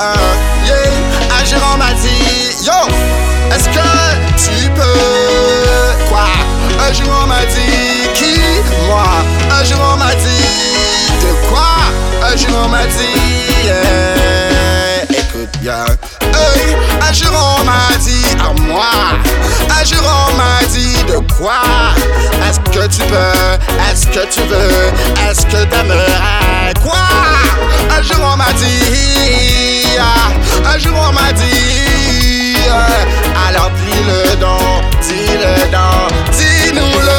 Uh, yeah, un jour on m'a dit, yo, est-ce que tu peux Quoi Un jour on m'a dit Qui Moi? Un jour on m'a dit De quoi? Un jour on m'a dit yeah. Écoute bien. Un jour on m'a dit à moi. Un jour on m'a dit de quoi? Est-ce que tu peux? Est-ce que tu veux? Est-ce que t'aimerais Quoi? Un jour on m'a dit Alors dis-le donc Dis-nous-le.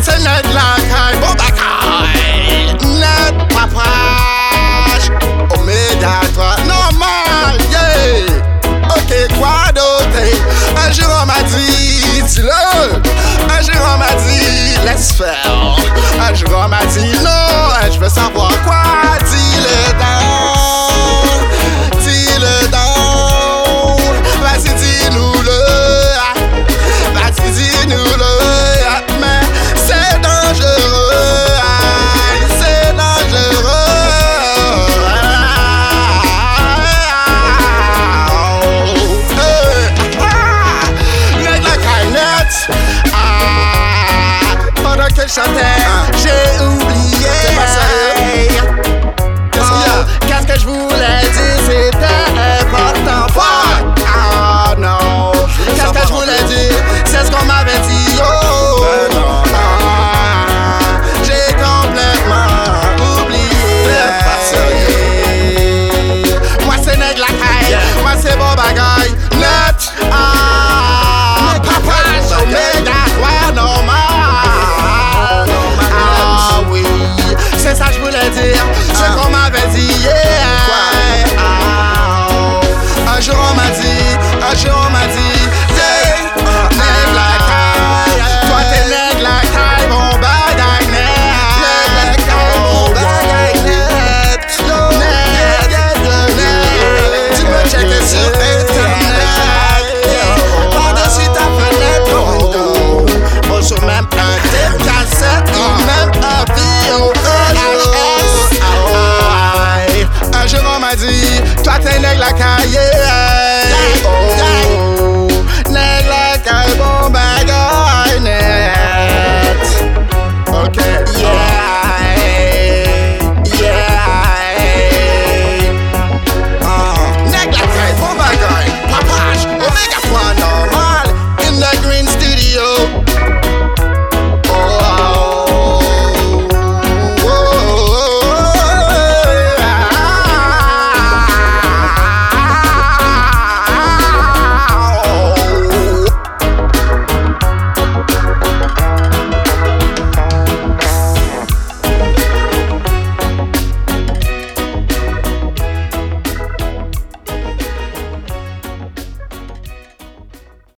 C'est net la caille Bon bakay Net papage Oméga 3 Normal, yeah. Ok, quoi d'autre? Un jour on m'a dit Dis-le. Un jour on m'a dit Laisse faire special.